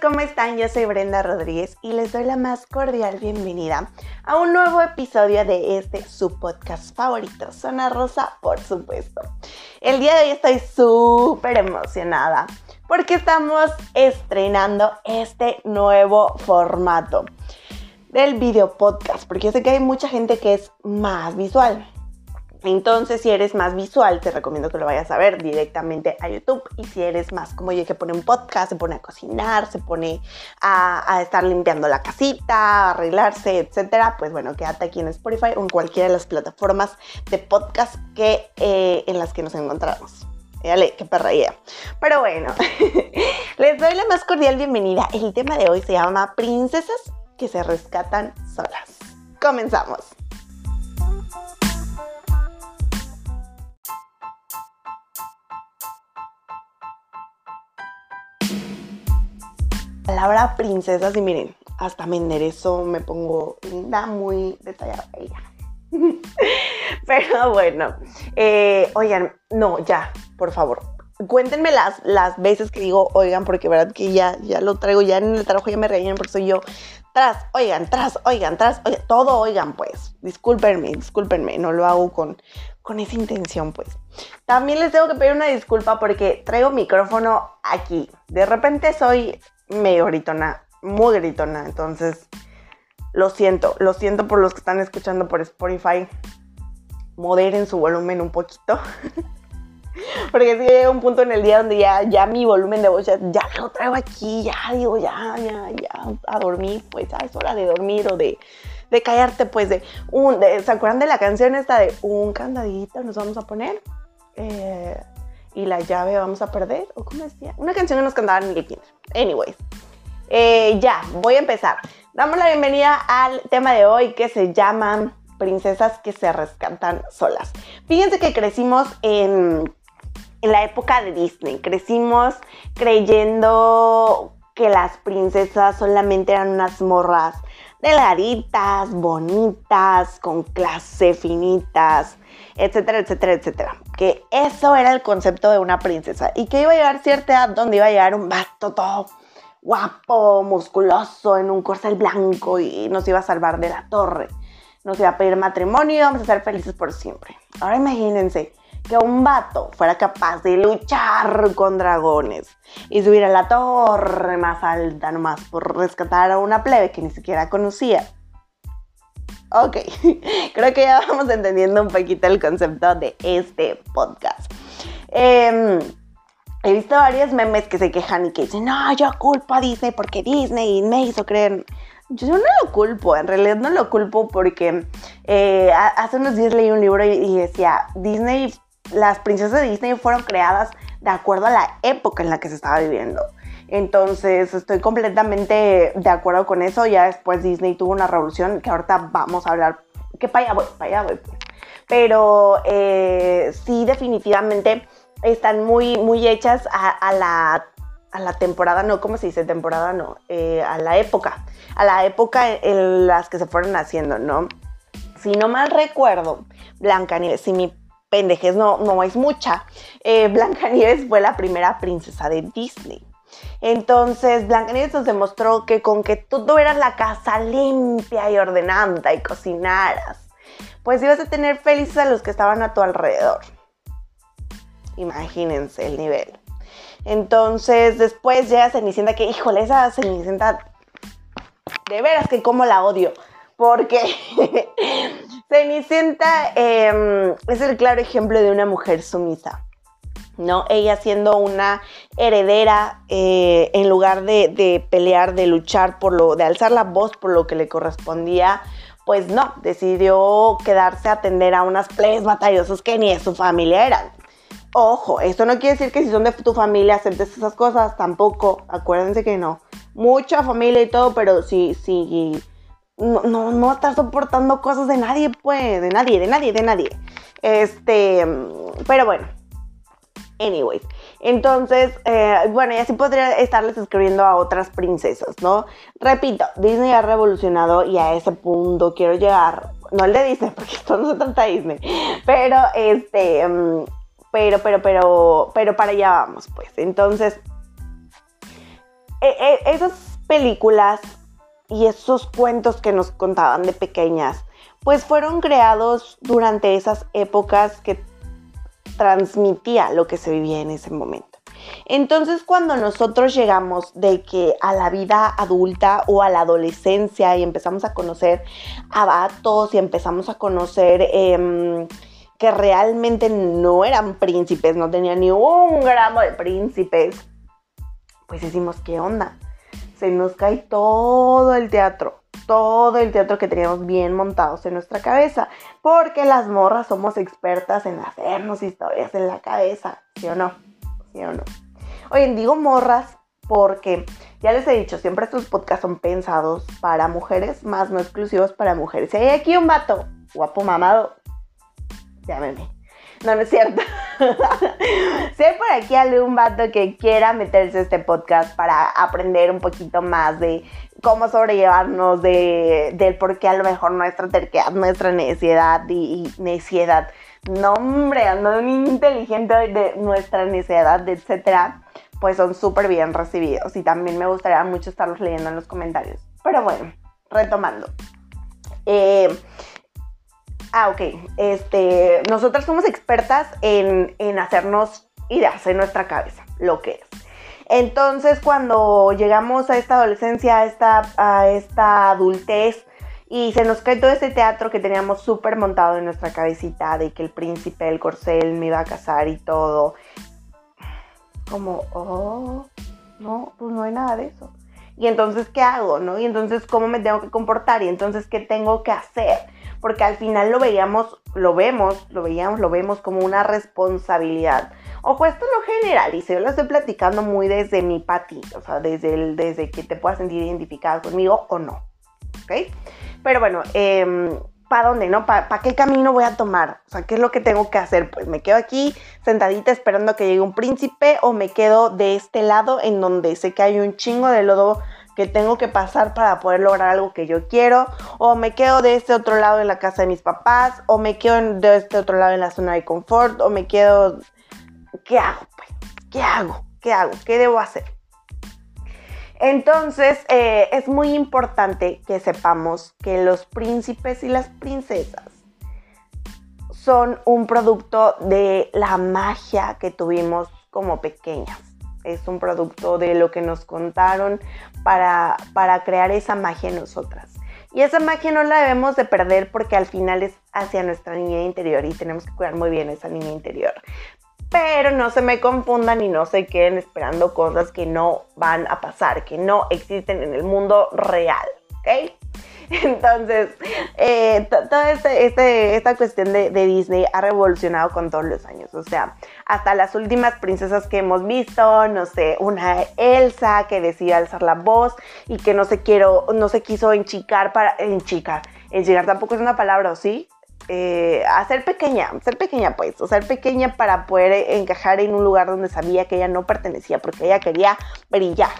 ¿cómo están? Yo soy Brenda Rodríguez y les doy la más cordial bienvenida a un nuevo episodio de este su podcast favorito, Zona Rosa, por supuesto. El día de hoy estoy súper emocionada porque estamos estrenando este nuevo formato del video podcast, porque yo sé que hay mucha gente que es más visual. Entonces, si eres más visual, te recomiendo que lo vayas a ver directamente a YouTube. Y si eres más como yo, que pone un podcast, se pone a cocinar, se pone a, estar limpiando la casita, a arreglarse, etcétera, pues bueno, quédate aquí en Spotify o en cualquiera de las plataformas de podcast que, eh, en las que nos encontramos. Dale, qué perreía. Pero bueno, les doy la más cordial bienvenida. El tema de hoy se llama Princesas que se rescatan solas. Comenzamos. Palabra princesas y miren, hasta me enderezo, me pongo linda, muy detallada. Pero bueno, eh, oigan, no, ya, por favor. Cuéntenme las, las veces que digo, oigan, porque verdad que ya, ya lo traigo, ya en el trabajo ya me regañan porque soy yo. Tras, oigan, tras, oigan, tras, oigan, todo oigan, pues. Discúlpenme, discúlpenme, no lo hago con, con esa intención, pues. También les tengo que pedir una disculpa porque traigo micrófono aquí. De repente soy medio gritona, muy gritona. Entonces, lo siento, lo siento por los que están escuchando por Spotify. Moderen su volumen un poquito. Porque si llega un punto en el día donde ya, ya mi volumen de voz ya, lo traigo aquí, ya digo, ya, ya, ya, a dormir, pues ya es hora de dormir o de, de callarte, pues de un, ¿se acuerdan de la canción esta de un candadito nos vamos a poner? Eh, y la llave vamos a perder, o cómo decía, una canción que nos cantaban en el. Anyways, eh, ya, voy a empezar. Damos la bienvenida al tema de hoy que se llama Princesas que se rescatan solas. Fíjense que crecimos en, en la época de Disney, crecimos creyendo que las princesas solamente eran unas morras delgaditas, bonitas, con clase, finitas, etcétera, etcétera, etcétera. Que eso era el concepto de una princesa y que iba a llegar cierta edad donde iba a llegar un vato todo guapo, musculoso, en un corcel blanco y nos iba a salvar de la torre. Nos iba a pedir matrimonio y íbamos a ser felices por siempre. Ahora imagínense que un vato fuera capaz de luchar con dragones y subir a la torre más alta nomás por rescatar a una plebe que ni siquiera conocía. Ok, creo que ya vamos entendiendo un poquito el concepto de este podcast. Em, he visto varios memes que se quejan y que dicen, no, yo culpo a Disney porque Disney me hizo creer. Yo no lo culpo, en realidad no lo culpo porque eh, hace unos días leí un libro y decía, Disney, las princesas de Disney fueron creadas de acuerdo a la época en la que se estaba viviendo. Entonces estoy completamente de acuerdo con eso. Ya después Disney tuvo una revolución que ahorita vamos a hablar. Que para allá voy, para allá voy. Pues. Pero eh, sí, definitivamente están muy, muy hechas a, la, temporada, no, ¿cómo se dice? Temporada no, eh, a la época. A la época en las que se fueron haciendo, ¿no? Si no mal recuerdo, Blancanieves, si mi pendejez no, no es mucha, eh, Blancanieves fue la primera princesa de Disney. Entonces, Blancanieves nos demostró que con que tú tuvieras la casa limpia y ordenada y cocinaras, pues ibas a tener felices a los que estaban a tu alrededor. Imagínense el nivel. Entonces, después llega Cenicienta que, híjole, esa Cenicienta, de veras que como la odio. Porque Cenicienta em, es el claro ejemplo de una mujer sumisa. ¿No? Ella siendo una heredera, eh, en lugar de, pelear, de luchar por lo, de alzar la voz por lo que le correspondía, pues no, decidió quedarse a atender a unas plebes batallosas que ni de su familia eran. Ojo, esto no quiere decir que si son de tu familia aceptes esas cosas, tampoco, acuérdense que no. Mucha familia y todo, pero si, si no, no, no estás soportando cosas de nadie, pues, de nadie, de nadie, de nadie. Este, pero bueno, Anyways, entonces, eh, bueno, y así podría estarles escribiendo a otras princesas, ¿no? Repito, Disney ha revolucionado y a ese punto quiero llegar, no el de Disney, porque esto no se trata de Disney, pero este, mm, pero, pero, pero, pero para allá vamos, pues. Entonces, e, e, esas películas y esos cuentos que nos contaban de pequeñas, pues fueron creados durante esas épocas que transmitía lo que se vivía en ese momento. Entonces cuando nosotros llegamos de que a la vida adulta o a la adolescencia y empezamos a conocer a vatos y empezamos a conocer em, que realmente no eran príncipes, no tenían ni un gramo de príncipes, pues decimos, ¿qué onda? Se nos cae todo el teatro todo el teatro que teníamos bien montados en nuestra cabeza, porque las morras somos expertas en hacernos historias en la cabeza, ¿sí o no? ¿Sí o no? Oye, digo morras porque ya les he dicho, siempre estos podcasts son pensados para mujeres, más no exclusivos para mujeres. Si hay aquí un vato guapo mamado, llámeme. No, no es cierto. si hay por aquí algún vato que quiera meterse a este podcast para aprender un poquito más de cómo sobrellevarnos, de, del por qué a lo mejor nuestra terquedad, nuestra necesidad y, necesidad, no hombre, ando inteligente de nuestra necesidad, etcétera, pues son súper bien recibidos y también me gustaría mucho estarlos leyendo en los comentarios. Pero bueno, retomando. Eh, Ah, ok. Este, nosotras somos expertas en, hacernos ideas en nuestra cabeza, lo que es. Entonces, cuando llegamos a esta adolescencia, a esta, a esta adultez, y se nos cae todo ese teatro que teníamos súper montado en nuestra cabecita de que el príncipe del corcel me iba a casar y todo. Como, oh, no, pues no hay nada de eso. Y entonces, ¿qué hago? ¿No? Y entonces, ¿cómo me tengo que comportar? Y entonces, ¿qué tengo que hacer? porque al final lo veíamos, lo vemos, lo veíamos, lo vemos como una responsabilidad. Ojo, esto no generalice, yo lo estoy platicando muy desde mi pati, o sea, desde, el, desde que te puedas sentir identificada conmigo o no, ¿ok? Pero bueno, eh, ¿para dónde, no? ¿Para qué camino voy a tomar? O sea, ¿qué es lo que tengo que hacer? Pues me quedo aquí sentadita esperando que llegue un príncipe o me quedo de este lado en donde sé que hay un chingo de lodo que tengo que pasar para poder lograr algo que yo quiero, o me quedo de este otro lado en la casa de mis papás, o me quedo de este otro lado en la zona de confort, o me quedo... ¿Qué hago? Pues? ¿Qué hago? ¿Qué hago? ¿Qué debo hacer? Entonces, eh, es muy importante que sepamos que los príncipes y las princesas son un producto de la magia que tuvimos como pequeñas es un producto de lo que nos contaron para, para crear esa magia en nosotras. Y esa magia no la debemos de perder porque al final es hacia nuestra niña interior y tenemos que cuidar muy bien esa niña interior. Pero no se me confundan y no se queden esperando cosas que no van a pasar, que no existen en el mundo real, ¿ok? Entonces, eh, toda este, este, esta cuestión de, Disney ha revolucionado con todos los años. O sea, hasta las últimas princesas que hemos visto, no sé, una Elsa que decidió alzar la voz y que no se, quiero, no se quiso enchicar para. Enchicar. Enchicar tampoco es una palabra, ¿sí? Eh, hacer pequeña, ser pequeña pues, o ser pequeña para poder encajar en un lugar donde sabía que ella no pertenecía, porque ella quería brillar,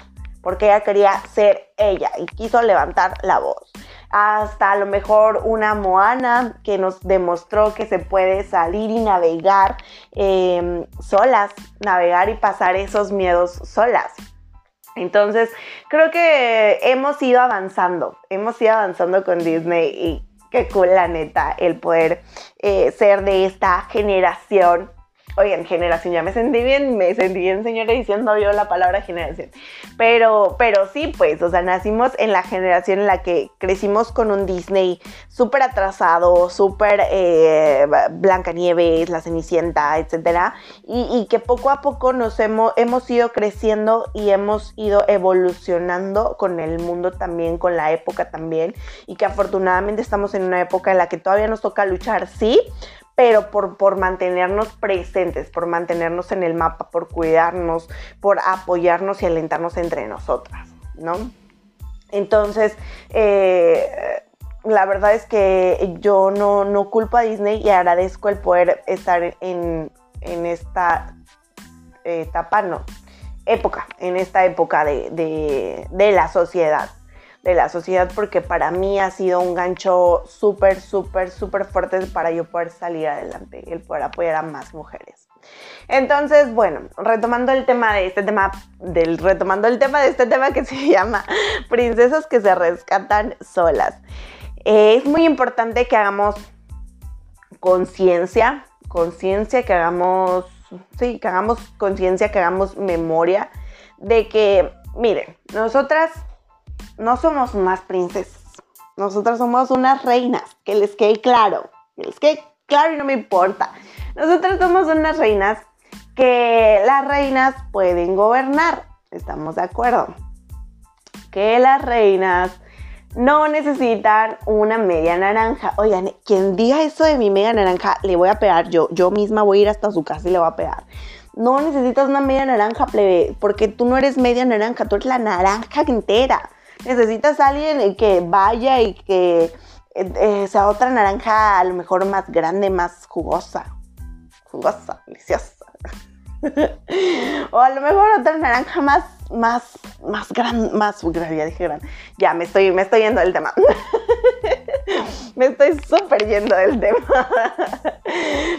porque ella quería ser ella y quiso levantar la voz hasta a lo mejor una Moana que nos demostró que se puede salir y navegar em, solas, navegar y pasar esos miedos solas. Entonces, creo que hemos ido avanzando, hemos ido avanzando con Disney y qué cool la neta el poder eh, ser de esta generación Oigan, generación, ya me sentí bien, me sentí bien, señora, diciendo yo la palabra generación. Pero, pero sí, pues, o sea, nacimos en la generación en la que crecimos con un Disney súper atrasado, súper eh, Blancanieves, La Cenicienta, etc. Y, que poco a poco nos hemos, hemos ido creciendo y hemos ido evolucionando con el mundo también, con la época también. Y que afortunadamente estamos en una época en la que todavía nos toca luchar, sí, pero por, por mantenernos presentes, por mantenernos en el mapa, por cuidarnos, por apoyarnos y alentarnos entre nosotras, ¿no? Entonces, eh, la verdad es que yo no, no, culpo a Disney y agradezco el poder estar en, en esta etapa, no, época, en esta época de, de, de la sociedad de la sociedad porque para mí ha sido un gancho súper, súper, súper fuerte para yo poder salir adelante, el poder apoyar a más mujeres. Entonces, bueno, retomando el tema de este tema, del, retomando el tema de este tema que se llama princesas que se rescatan solas. Eh, es muy importante que hagamos conciencia, conciencia, que hagamos, sí, que hagamos conciencia, que hagamos memoria de que, miren, nosotras no somos más princesas, nosotras somos unas reinas, que les quede claro, que les quede claro y no me importa. Nosotras somos unas reinas que las reinas pueden gobernar, estamos de acuerdo. Que las reinas no necesitan una media naranja. Oigan, quien diga eso de mi media naranja, le voy a pegar yo. Yo misma voy a ir hasta su casa y le voy a pegar. No necesitas una media naranja, plebe, porque tú no eres media naranja, tú eres la naranja entera. Necesitas a alguien que vaya y que eh, eh, sea otra naranja a lo mejor más grande, más jugosa. Jugosa, deliciosa. o a lo mejor otra naranja más, más, más grande, más, ya dije grande. Ya, me estoy, me estoy yendo del tema. me estoy súper yendo del tema.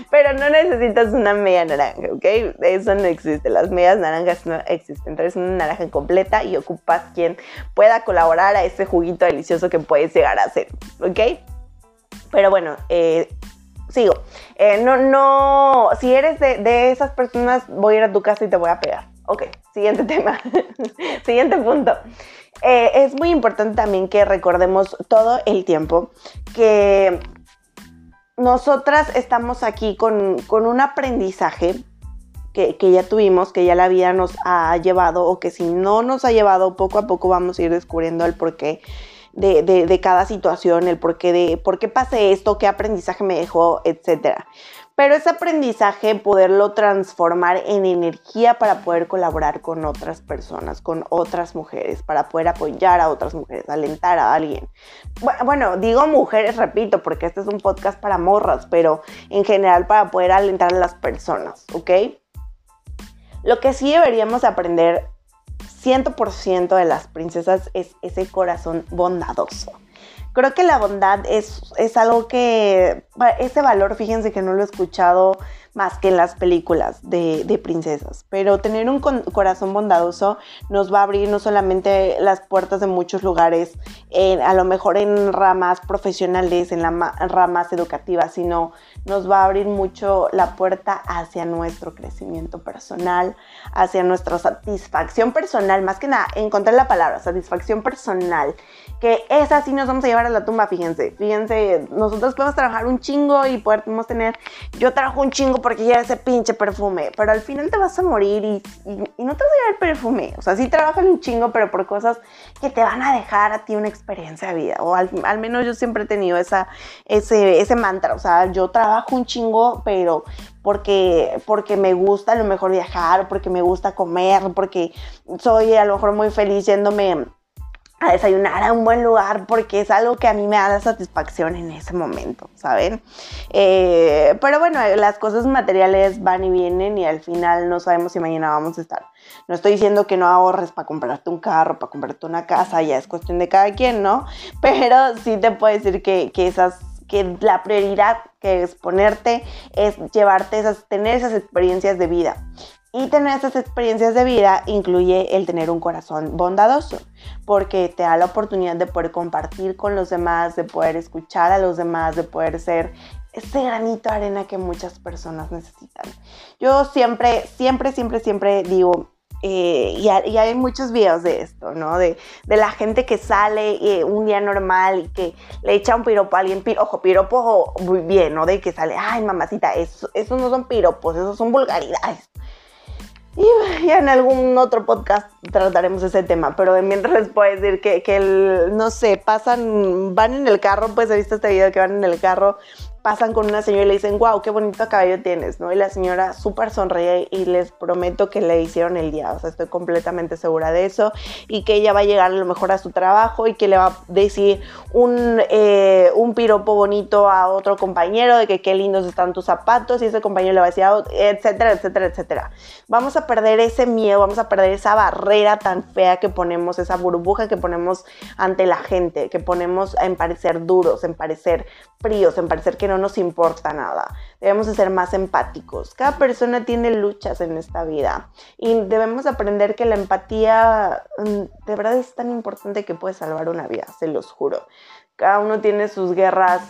Pero no necesitas una media naranja, ¿ok? Eso no existe. Las medias naranjas no existen. Entonces, una naranja completa y ocupas quien pueda colaborar a ese juguito delicioso que puedes llegar a hacer, ¿ok? Pero bueno, eh, sigo. Eh, no, no, si eres de, esas personas, voy a ir a tu casa y te voy a pegar. Ok, siguiente tema. siguiente punto. Eh, es muy importante también que recordemos todo el tiempo que nosotras estamos aquí con, un aprendizaje que, que, ya tuvimos, que ya la vida nos ha llevado o que si no nos ha llevado, poco a poco vamos a ir descubriendo el por qué de, cada situación, el por qué, de, por qué pasé esto, qué aprendizaje me dejó, etc. Pero ese aprendizaje poderlo transformar en energía para poder colaborar con otras personas, con otras mujeres, para poder apoyar a otras mujeres, alentar a alguien. Bueno, digo mujeres, repito, porque este es un podcast para morras, pero en general para poder alentar a las personas, ¿ok? Lo que sí deberíamos aprender 100% de las princesas es ese corazón bondadoso. Creo que la bondad es, es algo que, ese valor, fíjense que no lo he escuchado más que en las películas de, princesas. Pero tener un corazón bondadoso nos va a abrir no solamente las puertas de muchos lugares, a lo mejor en ramas profesionales, en las ramas educativas, sino nos va a abrir mucho la puerta hacia nuestro crecimiento personal, hacia nuestra satisfacción personal, más que nada, encontrar la palabra, satisfacción personal, que esa sí nos vamos a llevar a la tumba, fíjense, fíjense, nosotros podemos trabajar un chingo y podemos tener, yo trabajo un chingo porque ya ese pinche perfume, pero al final te vas a morir y, no te vas a llevar el perfume. O sea, sí trabajan un chingo, pero por cosas que te van a dejar a ti una experiencia de vida. O al, menos yo siempre he tenido esa, ese, ese mantra. O sea, yo trabajo un chingo, pero porque, porque me gusta a lo mejor viajar, porque me gusta comer, porque soy a lo mejor muy feliz yéndome a desayunar a un buen lugar porque es algo que a mí me da la satisfacción en ese momento, ¿saben? Eh, pero bueno, las cosas materiales van y vienen y al final no sabemos si mañana vamos a estar. No estoy diciendo que no ahorres para comprarte un carro, para comprarte una casa, ya es cuestión de cada quien, ¿no? Pero sí te puedo decir que, que esas que la prioridad que es ponerte es llevarte esas, tener esas experiencias de vida. Y tener esas experiencias de vida incluye el tener un corazón bondadoso, porque te da la oportunidad de poder compartir con los demás, de poder escuchar a los demás, de poder ser ese granito de arena que muchas personas necesitan. Yo siempre, siempre, siempre, siempre digo, eh, y, hay muchos videos de esto, ¿no? De, la gente que sale eh, un día normal y que le echa un piropo a alguien, ojo, piropo muy bien, ¿no? De que sale, ay, mamacita, esos no son piropos, esos son vulgaridades. Y ya en algún otro podcast trataremos ese tema, pero mientras les puedo decir que, que el, no sé, pasan, van en el carro, pues he visto este video que van en el carro pasan con una señora y le dicen, wow, qué bonito cabello tienes, ¿no? Y la señora súper sonríe y les prometo que le hicieron el día, o sea, estoy completamente segura de eso y que ella va a llegar a lo mejor a su trabajo y que le va a decir un, eh, un piropo bonito a otro compañero de que qué lindos están tus zapatos y ese compañero le va a decir, etcétera, etcétera, etcétera. Vamos a perder ese miedo, vamos a perder esa barrera tan fea que ponemos, esa burbuja que ponemos ante la gente, que ponemos en parecer duros, en parecer fríos, en parecer que no no nos importa nada. Debemos de ser más empáticos. Cada persona tiene luchas en esta vida y debemos aprender que la empatía mm, de verdad es tan importante que puede salvar una vida, se los juro. Cada uno tiene sus guerras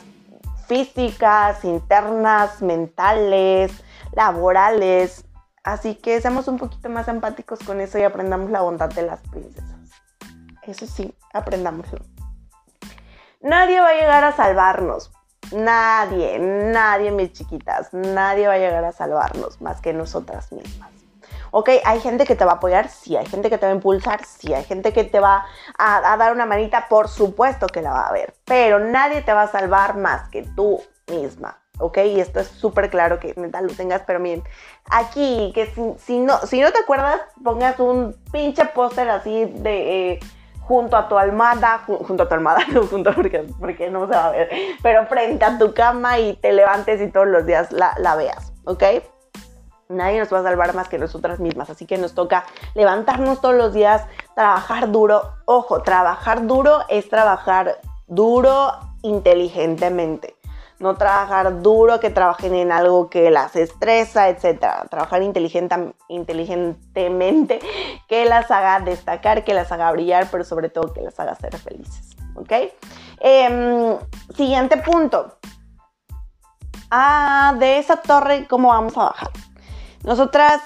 físicas, internas, mentales, laborales. Así que seamos un poquito más empáticos con eso y aprendamos la bondad de las princesas. Eso sí, aprendámoslo. Nadie va a llegar a salvarnos. Nadie, nadie, mis chiquitas, nadie va a llegar a salvarnos más que nosotras mismas. Ok, hay gente que te va a apoyar, sí, hay gente que te va a impulsar, sí, hay gente que te va a, dar una manita, por supuesto que la va a ver, pero nadie te va a salvar más que tú misma. ¿ok? Y esto es súper claro que neta lo tengas, pero miren, aquí, que si, no, si no te acuerdas, pongas un pinche póster así de... Eh, junto a tu almohada, junto a tu almohada, no junto porque, porque no se va a ver, pero frente a tu cama y te levantes y todos los días la, la veas, ¿ok? Nadie nos va a salvar más que nosotras mismas, así que nos toca levantarnos todos los días, trabajar duro. Ojo, trabajar duro es trabajar duro inteligentemente no trabajar duro, que trabajen en algo que las estresa, etc. Trabajar inteligentemente, que las haga destacar, que las haga brillar, pero sobre todo que las haga ser felices. ¿Ok? Em, siguiente punto. Ah, de esa torre, ¿cómo vamos a bajar? Nosotras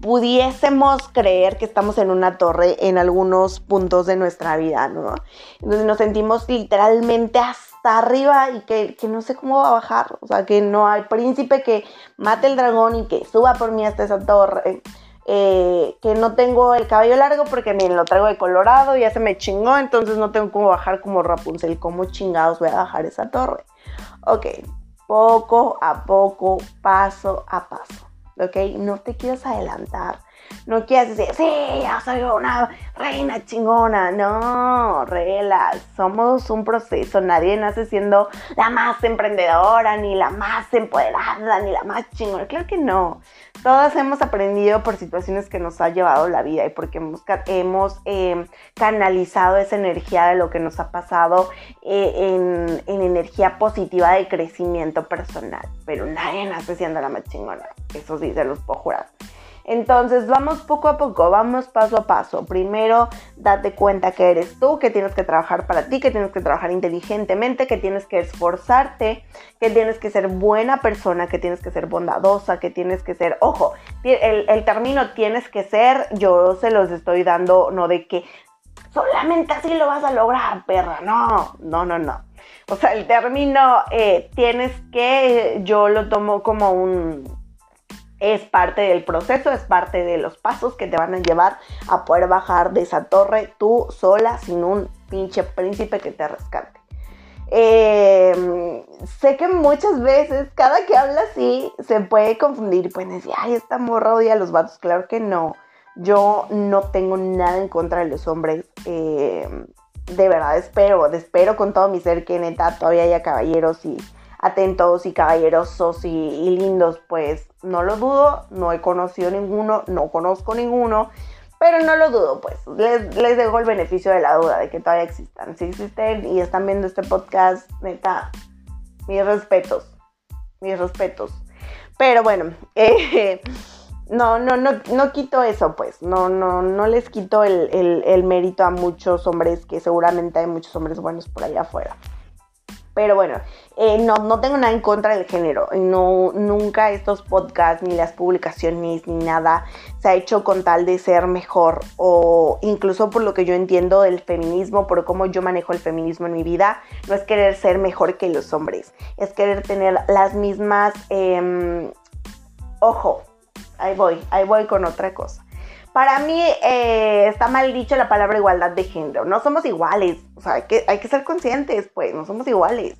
pudiésemos creer que estamos en una torre en algunos puntos de nuestra vida, ¿no? Entonces nos sentimos literalmente arriba y que, no sé cómo va a bajar, o sea, que no hay príncipe que mate el dragón y que suba por mí hasta esa torre. Eh, que no tengo el cabello largo porque miren, lo traigo de colorado, ya se me chingó, entonces no tengo cómo bajar como Rapunzel, ¿cómo chingados voy a bajar esa torre? Ok, poco a poco, paso a paso. ¿ok? No te quieras adelantar. No quieras decir, sí, ya soy una reina chingona. No, relax. Somos un proceso. Nadie nace siendo la más emprendedora, ni la más empoderada, ni la más chingona. Claro que no. Todas hemos aprendido por situaciones que nos ha llevado la vida y porque hemos, hemos em, canalizado esa energía de lo que nos ha pasado eh, en, en, energía positiva de crecimiento personal. Pero nadie nace siendo la más chingona. Eso sí, se los puedo jurar. Entonces vamos poco a poco, vamos paso a paso. Primero, date cuenta que eres tú, que tienes que trabajar para ti, que tienes que trabajar inteligentemente, que tienes que esforzarte, que tienes que ser buena persona, que tienes que ser bondadosa, que tienes que ser, ojo, el, término tienes que ser, yo se los estoy dando, no de que solamente así lo vas a lograr, perra, no, no, no, no. O sea, el término eh, tienes que, yo lo tomo como un es parte del proceso, es parte de los pasos que te van a llevar a poder bajar de esa torre tú sola sin un pinche príncipe que te rescate. Em, sé que muchas veces, cada que habla así, se puede confundir y pueden decir, ay, esta morra odia a los vatos. Claro que no. Yo no tengo nada en contra de los hombres. Em, de verdad espero, espero con todo mi ser que neta todavía haya caballeros y atentos y caballerosos y, lindos, pues no lo dudo, no he conocido ninguno, no conozco ninguno, pero no lo dudo, pues les, les dejo el beneficio de la duda de que todavía existan. Si existen y están viendo este podcast, neta, mis respetos, mis respetos. Pero bueno, eh, no, no, no, no quito eso, pues, no, no, no les quito el, el mérito a muchos hombres, que seguramente hay muchos hombres buenos por allá afuera. Pero bueno, eh, no, no tengo nada en contra del género. No, nunca estos podcasts, ni las publicaciones, ni nada se ha hecho con tal de ser mejor. O incluso por lo que yo entiendo del feminismo, por cómo yo manejo el feminismo en mi vida, no es querer ser mejor que los hombres. Es querer tener las mismas... Em, ojo, ahí voy, ahí voy con otra cosa. Para mí eh, está mal dicho la palabra igualdad de género. No somos iguales. O sea, hay que, hay que ser conscientes, pues, no somos iguales.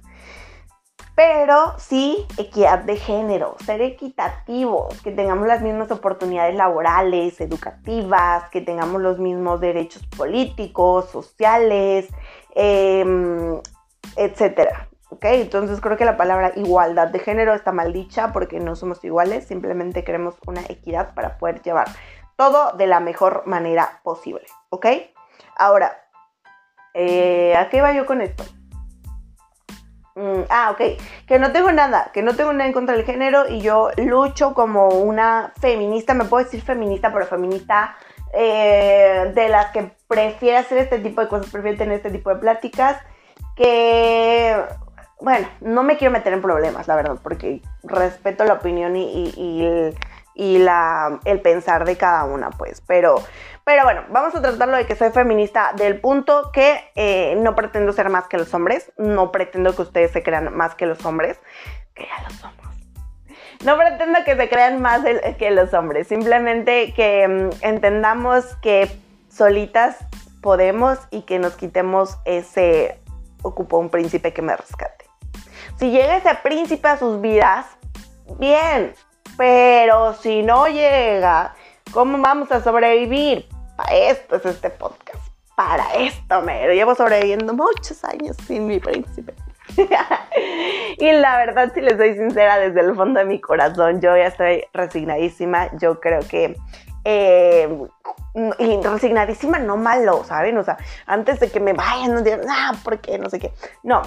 Pero sí equidad de género, ser equitativos, que tengamos las mismas oportunidades laborales, educativas, que tengamos los mismos derechos políticos, sociales, eh, etcétera. ¿ok? Entonces creo que la palabra igualdad de género está mal dicha porque no somos iguales, simplemente queremos una equidad para poder llevar todo de la mejor manera posible, ¿ok? Ahora, eh, ¿a qué va yo con esto? Mm, ah, ok. Que no tengo nada, que no tengo nada en contra del género y yo lucho como una feminista, me puedo decir feminista, pero feminista eh, de las que prefiere hacer este tipo de cosas, prefiere tener este tipo de pláticas, que, bueno, no me quiero meter en problemas, la verdad, porque respeto la opinión y, la, el pensar de cada una, pues, pero pero bueno, vamos a tratarlo de que soy feminista del punto que eh, no pretendo ser más que los hombres, no pretendo que ustedes se crean más que los hombres, que ya lo somos. No pretendo que se crean más que los hombres, simplemente que mm, entendamos que solitas podemos y que nos quitemos ese ocupo un príncipe que me rescate. Si llega ese príncipe a sus vidas, bien, pero si no llega, ¿cómo vamos a sobrevivir? para esto es este podcast, para esto me llevo sobreviviendo muchos años sin mi príncipe. y la verdad, si les soy sincera, desde el fondo de mi corazón, yo ya estoy resignadísima. Yo creo que eh, y resignadísima, no malo, ¿saben? O sea, antes de que me vayan, no digan, ah, ¿por qué? No sé qué. No,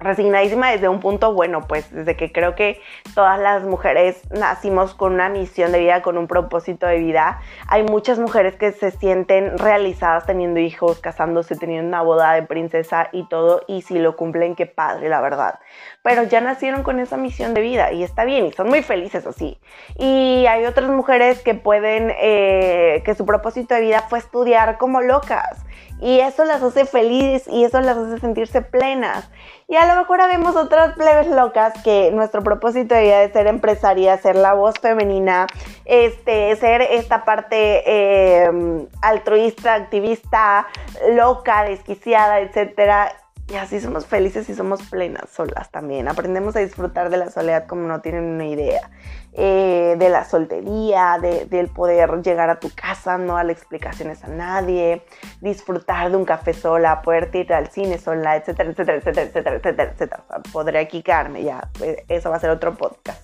resignadísima desde un punto bueno, pues desde que creo que todas las mujeres nacimos con una misión de vida, con un propósito de vida. Hay muchas mujeres que se sienten realizadas teniendo hijos, casándose, teniendo una boda de princesa y todo, y si lo cumplen, qué padre, la verdad. Pero ya nacieron con esa misión de vida y está bien, y son muy felices así. Y hay otras mujeres que pueden, eh, que su propósito de vida fue estudiar como locas y eso las hace felices y eso las hace sentirse plenas. Y a lo mejor habemos otras plebes locas que nuestro propósito de ser empresaria, ser la voz femenina, este, ser esta parte eh, altruista, activista, loca, desquiciada, etcétera y así somos felices y somos plenas solas también. Aprendemos a disfrutar de la soledad como no tienen una idea. Eh, de la soltería, del poder llegar a tu casa, no darle explicaciones a nadie, disfrutar de un café sola, poder ir al cine sola, etcétera, etcétera, etcétera, etcétera, etcétera, etcétera. podré aquí ya. Pues, eso va a ser otro podcast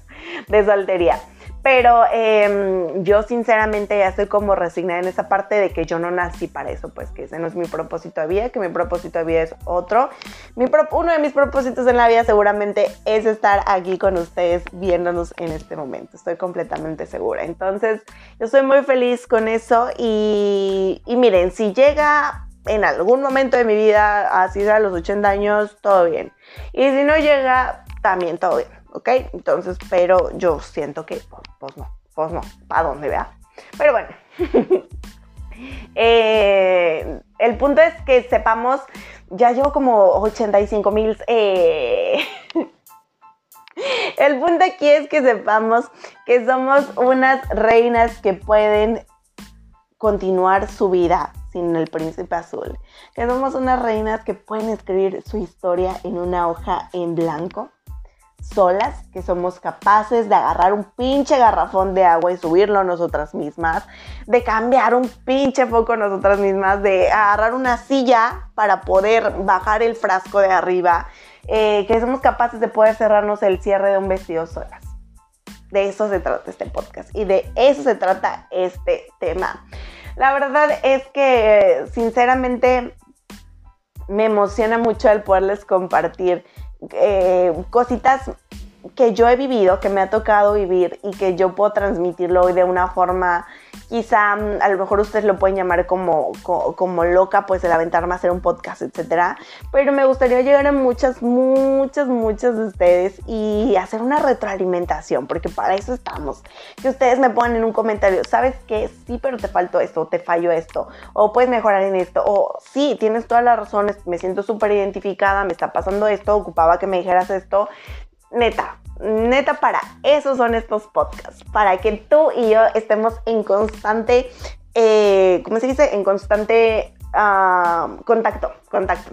de soltería. Pero em, yo sinceramente ya estoy como resignada en esa parte de que yo no nací para eso, pues que ese no es mi propósito de vida, que mi propósito de vida es otro. Mi uno de mis propósitos en la vida seguramente es estar aquí con ustedes viéndonos en este momento, estoy completamente segura. Entonces yo estoy muy feliz con eso y, y miren, si llega en algún momento de mi vida, así a los 80 años, todo bien. Y si no llega, también todo bien. ¿Ok? Entonces, pero yo siento que, pues, pues no, pues no, ¿para dónde vea? Pero bueno, eh, el punto es que sepamos, ya llevo como 85 mil... Eh, el punto aquí es que sepamos que somos unas reinas que pueden continuar su vida sin el príncipe azul. Que somos unas reinas que pueden escribir su historia en una hoja en blanco solas, que somos capaces de agarrar un pinche garrafón de agua y subirlo nosotras mismas, de cambiar un pinche foco nosotras mismas, de agarrar una silla para poder bajar el frasco de arriba, eh, que somos capaces de poder cerrarnos el cierre de un vestido solas. De eso se trata este podcast y de eso se trata este tema. La verdad es que sinceramente me emociona mucho el poderles compartir eh, cositas que yo he vivido, que me ha tocado vivir y que yo puedo transmitirlo hoy de una forma quizá mm, a lo mejor ustedes lo pueden llamar como, como, loca, pues el aventarme a hacer un podcast, etcétera. Pero me gustaría llegar a muchas, muchas, muchas de ustedes y hacer una retroalimentación, porque para eso estamos. Que ustedes me pongan en un comentario, ¿sabes qué? Sí, pero te faltó esto, te falló esto, o puedes mejorar en esto, o sí, tienes todas las razones, me siento súper identificada, me está pasando esto, ocupaba que me dijeras esto. Neta, neta, para eso son estos podcasts, para que tú y yo estemos en constante, eh, ¿cómo se dice? En constante ah, contacto, contacto.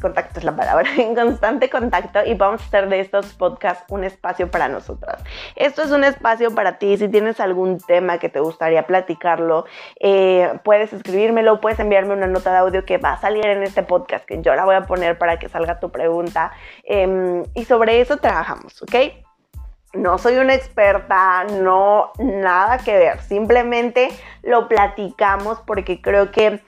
Contacto es la palabra, en constante contacto y vamos a hacer de estos podcasts un espacio para nosotras. Esto es un espacio para ti, si tienes algún tema que te gustaría platicarlo, eh, puedes escribírmelo, puedes enviarme una nota de audio que va a salir en este podcast, que yo la voy a poner para que salga tu pregunta em, y sobre eso trabajamos, ¿ok? No soy una experta, no, nada que ver. Simplemente lo platicamos porque creo que,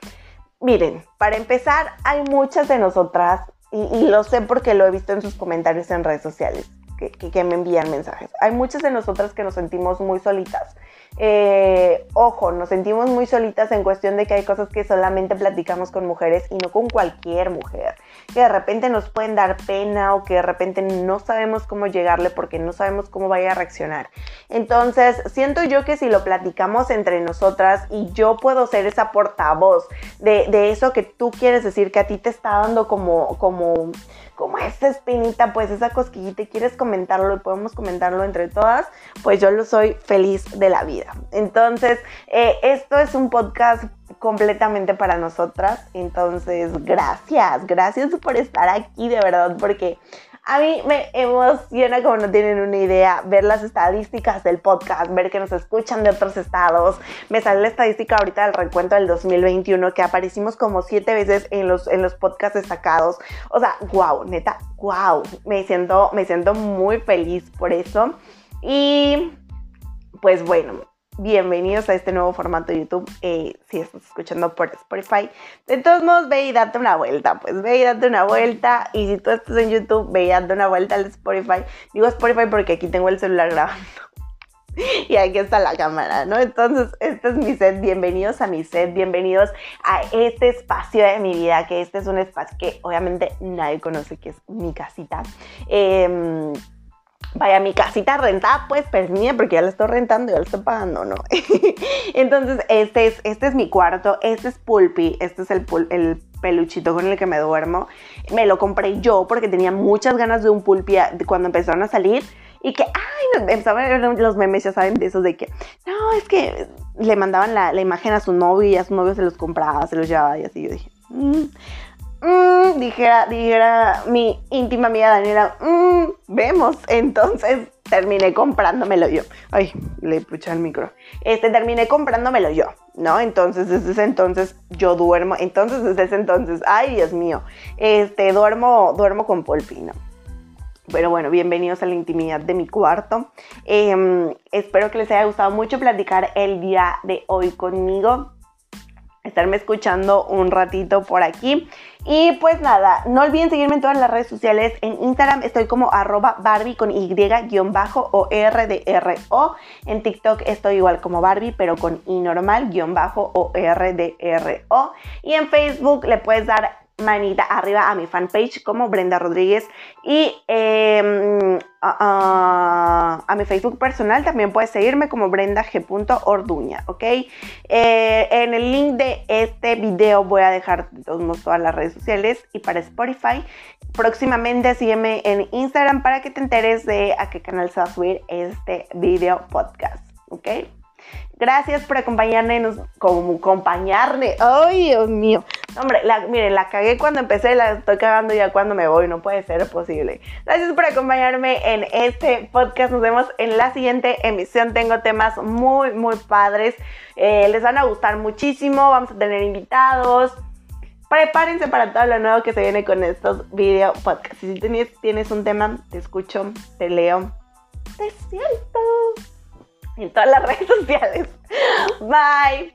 miren, para empezar, hay muchas de nosotras y, lo sé porque lo he visto en sus comentarios en redes sociales, que, me envían mensajes. Hay muchas de nosotras que nos sentimos muy solitas eh, ojo, nos sentimos muy solitas en cuestión de que hay cosas que solamente platicamos con mujeres y no con cualquier mujer. Que de repente nos pueden dar pena o que de repente no sabemos cómo llegarle porque no sabemos cómo vaya a reaccionar. Entonces, siento yo que si lo platicamos entre nosotras y yo puedo ser esa portavoz de, eso que tú quieres decir, que a ti te está dando como, como como esa espinita, pues esa cosquillita y quieres comentarlo y podemos comentarlo entre todas, pues yo lo soy feliz de la vida. Entonces, eh, esto es un podcast completamente para nosotras. Entonces, gracias, gracias por estar aquí de verdad, porque a mí me emociona, como no tienen una idea, ver las estadísticas del podcast, ver que nos escuchan de otros estados. Me sale la estadística ahorita del recuento del 2021, que aparecimos como siete veces en los, en los podcasts destacados. O sea, wow, neta, wow. Me siento, me siento muy feliz por eso. Y pues bueno, bienvenidos a este nuevo formato de YouTube. Eh, si estás escuchando por Spotify, de todos modos, ve y date una vuelta. Pues ve y date una vuelta. Y si tú estás en YouTube, ve y date una vuelta al Spotify. Digo Spotify porque aquí tengo el celular grabando. Y aquí está la cámara, ¿no? Entonces, este es mi set. Bienvenidos a mi set. Bienvenidos a este espacio de mi vida. Que este es un espacio que obviamente nadie conoce, que es mi casita. Eh, vaya, mi casita rentada, pues, pues mía, porque ya la estoy rentando, ya la estoy pagando, ¿no? Entonces, este es, este es mi cuarto, este es Pulpi, este es el, el peluchito con el que me duermo. Me lo compré yo porque tenía muchas ganas de un Pulpi cuando empezaron a salir. Y que, ay, empezaban los memes, ya saben, de esos de que, no, es que le mandaban la, imagen a su novio y a su novio se los compraba, se los llevaba y así. Yo dije, mmm, mmm, dijera, dijera mi íntima amiga Daniela, mmm, vemos. Entonces terminé comprándomelo yo. Ay, le puché el micro. Este, terminé comprándomelo yo, ¿no? Entonces, desde ese entonces yo duermo. Entonces, desde ese entonces, ay, Dios mío, este, duermo, duermo con Polpino. Pero bueno, bienvenidos a la intimidad de mi cuarto. Em, espero que les haya gustado mucho platicar el día de hoy conmigo estarme escuchando un ratito por aquí. Y pues nada, no olviden seguirme en todas las redes sociales. En Instagram estoy como arroba Barbie con Y-bajo o R de R O. En TikTok estoy igual como Barbie, pero con I normal, guion bajo o R de R O. Y en Facebook le puedes dar manita arriba a mi fanpage como Brenda Rodríguez y em, a, mi Facebook personal también puedes seguirme como Brenda G. Orduña, ¿ok? Eh, en el link de este video voy a dejar todos, todas las redes sociales y para Spotify. Próximamente sígueme en Instagram para que te enteres de a qué canal se va a subir este video podcast, ¿ok? Gracias por acompañarme, como acompañarme. Ay, Dios mío. Hombre, la, miren, la cagué cuando empecé, la estoy cagando ya cuando me voy, no puede ser posible. Gracias por acompañarme en este podcast. Nos vemos en la siguiente emisión. Tengo temas muy, muy padres. Eh, les van a gustar muchísimo. Vamos a tener invitados. Prepárense para todo lo nuevo que se viene con estos video podcasts. Si tienes un tema, te escucho, te leo, te siento en todas las redes sociales. Bye.